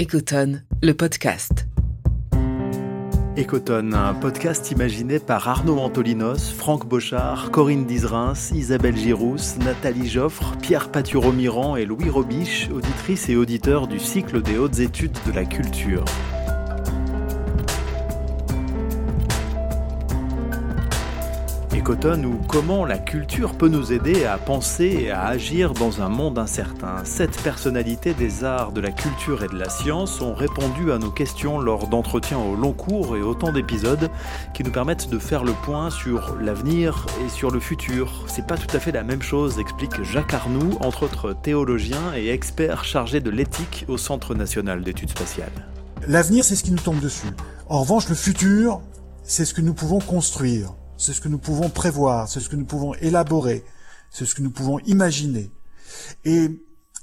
Ecotone, le podcast. Ecotone, un podcast imaginé par Arnaud Antolinos, Franck Bochard, Corinne Dizrins, Isabelle Girousse, Nathalie Joffre, Pierre Paturo-Miran et Louis Robiche, auditrices et auditeurs du cycle des hautes études de la culture. Ou comment la culture peut nous aider à penser et à agir dans un monde incertain. Sept personnalités des arts, de la culture et de la science ont répondu à nos questions lors d'entretiens au long cours et autant d'épisodes qui nous permettent de faire le point sur l'avenir et sur le futur. C'est pas tout à fait la même chose, explique Jacques Arnoux, entre autres théologien et expert chargé de l'éthique au Centre national d'études spatiales. L'avenir, c'est ce qui nous tombe dessus. En revanche, le futur, c'est ce que nous pouvons construire c'est ce que nous pouvons prévoir, c'est ce que nous pouvons élaborer, c'est ce que nous pouvons imaginer. Et,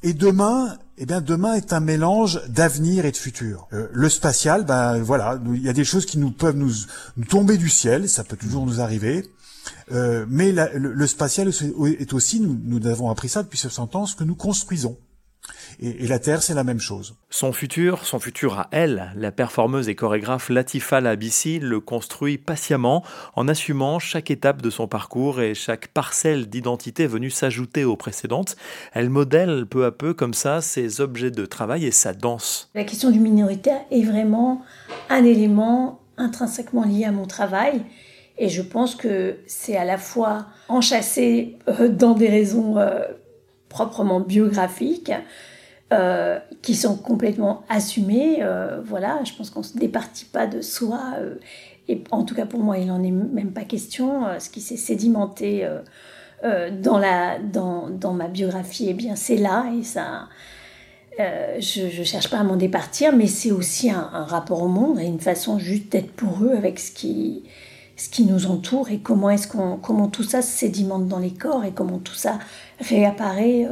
et demain, eh bien, demain est un mélange d'avenir et de futur. Euh, le spatial, ben voilà, il y a des choses qui nous peuvent nous, tomber du ciel, ça peut toujours nous arriver. Euh, mais le, spatial est aussi, nous, nous avons appris ça depuis 60 ans, ce que nous construisons. Et, la Terre, c'est la même chose. Son futur, son futur à elle, la performeuse et chorégraphe Latifa Labissi le construit patiemment en assumant chaque étape de son parcours et chaque parcelle d'identité venue s'ajouter aux précédentes. Elle modèle peu à peu comme ça ses objets de travail et sa danse. La question du minoritaire est vraiment un élément intrinsèquement lié à mon travail. Et je pense que c'est à la fois enchâssé euh, dans des raisons euh, proprement biographiques, euh, qui sont complètement assumées. Euh, voilà, je pense qu'on ne se départit pas de soi. Euh, et en tout cas, pour moi, il n'en est même pas question. ce qui s'est sédimenté dans, la, dans, dans, ma biographie, eh bien, c'est là. Et ça, je ne cherche pas à m'en départir, mais c'est aussi un, rapport au monde et une façon juste d'être pour eux avec ce qui, ce qui nous entoure et comment est-ce qu'on comment tout ça se sédimente dans les corps et comment tout ça réapparaît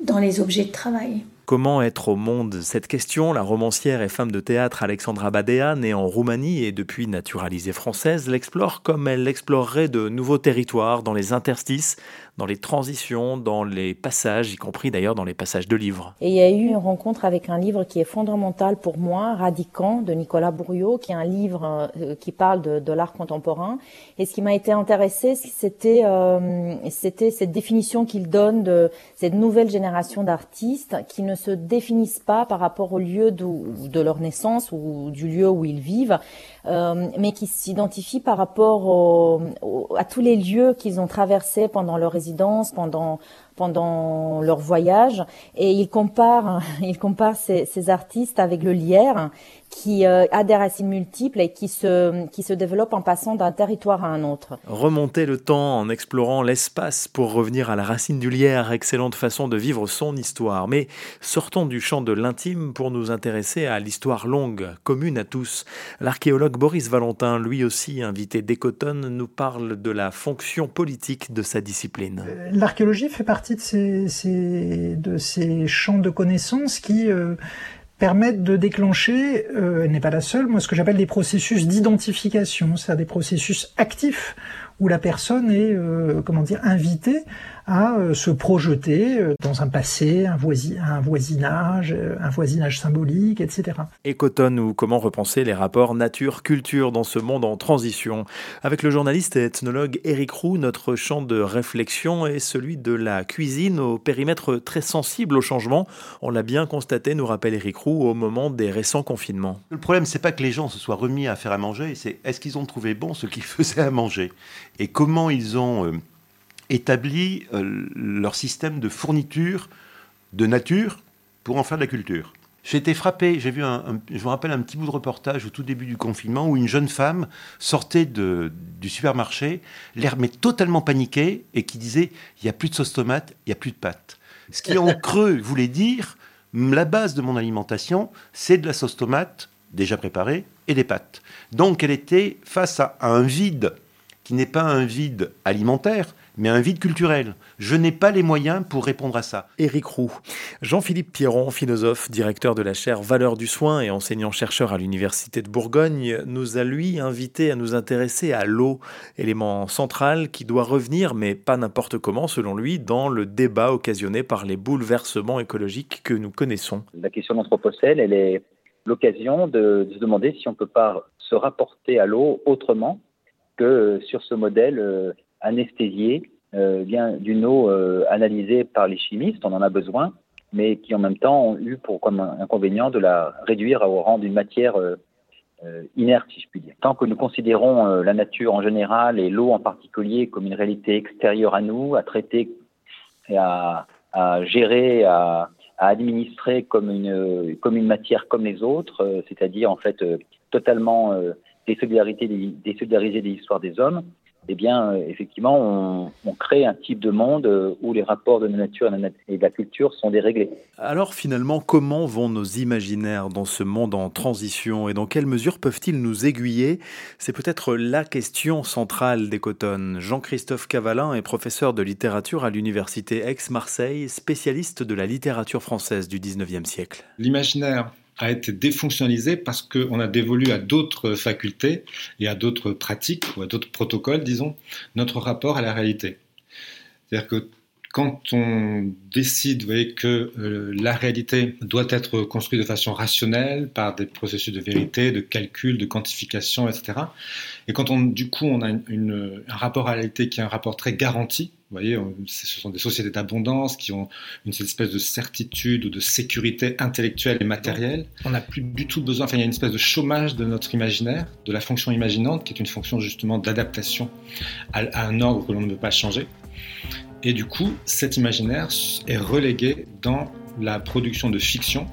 dans les objets de travail. Comment être au monde? Cette question, la romancière et femme de théâtre Alexandra Badea, née en Roumanie et depuis naturalisée française, l'explore comme elle explorerait de nouveaux territoires dans les interstices, dans les transitions, dans les passages, y compris d'ailleurs dans les passages de livres. Et il y a eu une rencontre avec un livre qui est fondamental pour moi, Radicant, de Nicolas Bourriot, qui est un livre euh, qui parle de, l'art contemporain. Et ce qui m'a été intéressé, c'était euh, c'était cette définition qu'il donne de cette nouvelle génération d'artistes qui ne se définissent pas par rapport au lieu de, leur naissance ou du lieu où ils vivent, euh, mais qui s'identifient par rapport à tous les lieux qu'ils ont traversés pendant leur résidence, pendant pendant leur voyage, et ils comparent ils comparent ces, ces artistes avec le lierre, qui euh, a des racines multiples et qui se, qui se développe en passant d'un territoire à un autre. Remonter le temps en explorant l'espace pour revenir à la racine du lierre, excellente façon de vivre son histoire. Mais sortons du champ de l'intime pour nous intéresser à l'histoire longue, commune à tous. L'archéologue Boris Valentin, lui aussi invité d'Ecotone, nous parle de la fonction politique de sa discipline. L'archéologie fait partie de ces, champs de connaissances qui... Euh, permettent de déclencher, euh, elle n'est pas la seule, moi ce que j'appelle des processus d'identification, c'est-à-dire des processus actifs où la personne est, euh, comment dire, invitée à euh, se projeter euh, dans un passé, un, un voisinage, un voisinage symbolique, etc. Ecotone ou comment repenser les rapports nature-culture dans ce monde en transition? Avec le journaliste et ethnologue Éric Roux, notre champ de réflexion est celui de la cuisine au périmètre très sensible au changement. On l'a bien constaté, nous rappelle Éric Roux, au moment des récents confinements. Le problème, c'est pas que les gens se soient remis à faire à manger, c'est est-ce qu'ils ont trouvé bon ce qu'ils faisaient à manger? Et comment ils ont établi euh, leur système de fourniture de nature pour en faire de la culture. J'ai été frappé, j'ai vu un, je me rappelle un petit bout de reportage au tout début du confinement où une jeune femme sortait de, du supermarché, l'air mais totalement paniquée et qui disait il n'y a plus de sauce tomate, il n'y a plus de pâtes. Ce qui en creux voulait dire la base de mon alimentation, c'est de la sauce tomate déjà préparée et des pâtes. Donc elle était face à un vide qui n'est pas un vide alimentaire, mais un vide culturel. Je n'ai pas les moyens pour répondre à ça. Éric Roux. Jean-Philippe Pierron, philosophe, directeur de la chaire Valeurs du soin et enseignant-chercheur à l'Université de Bourgogne, nous a lui invité à nous intéresser à l'eau, élément central qui doit revenir, mais pas n'importe comment selon lui, dans le débat occasionné par les bouleversements écologiques que nous connaissons. La question d'Anthropocène, elle est l'occasion de, se demander si on ne peut pas se rapporter à l'eau autrement que sur ce modèle euh, anesthésié euh, vient d'une eau euh, analysée par les chimistes, on en a besoin, mais qui en même temps ont eu pour comme inconvénient de la réduire au rang d'une matière inerte, si je puis dire. Tant que nous considérons la nature en général et l'eau en particulier comme une réalité extérieure à nous, à traiter à, gérer, à, à administrer comme une, comme une matière comme les autres, euh, c'est-à-dire en fait euh, totalement euh, désolidarisé des histoires des hommes, eh bien, effectivement, on, on, crée un type de monde où les rapports de la nature et de la culture sont déréglés. Alors finalement, comment vont nos imaginaires dans ce monde en transition et dans quelle mesure peuvent-ils nous aiguiller? C'est peut-être la question centrale d'Ecotone. Jean-Christophe Cavalin est professeur de littérature à l'université Aix-Marseille, spécialiste de la littérature française du 19e siècle. L'imaginaire a été défonctionnalisé parce qu'on a dévolu à d'autres facultés et à d'autres pratiques ou à d'autres protocoles, disons, notre rapport à la réalité. C'est-à-dire que quand on décide vous voyez, que euh, la réalité doit être construite de façon rationnelle par des processus de vérité, de calcul, de quantification, etc. Et quand on, du coup on a un rapport à la réalité qui est un rapport très garanti, vous voyez, ce sont des sociétés d'abondance qui ont une espèce de certitude ou de sécurité intellectuelle et matérielle. On n'a plus du tout besoin, enfin il y a une espèce de chômage de notre imaginaire, de la fonction imaginante, qui est une fonction justement d'adaptation à, à un ordre que l'on ne peut pas changer. Et du coup, cet imaginaire est relégué dans la production de fictions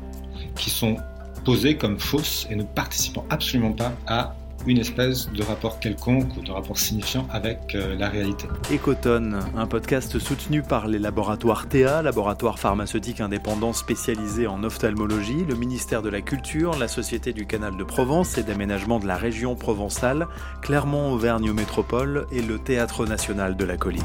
qui sont posées comme fausses et ne participant absolument pas à une espèce de rapport quelconque ou de rapport signifiant avec euh, la réalité. Ecotone, un podcast soutenu par les laboratoires Théa, laboratoire pharmaceutique indépendant spécialisé en ophtalmologie, le ministère de la Culture, la Société du Canal de Provence et d'aménagement de la région provençale, Clermont-Auvergne Métropole et le Théâtre national de la Colline.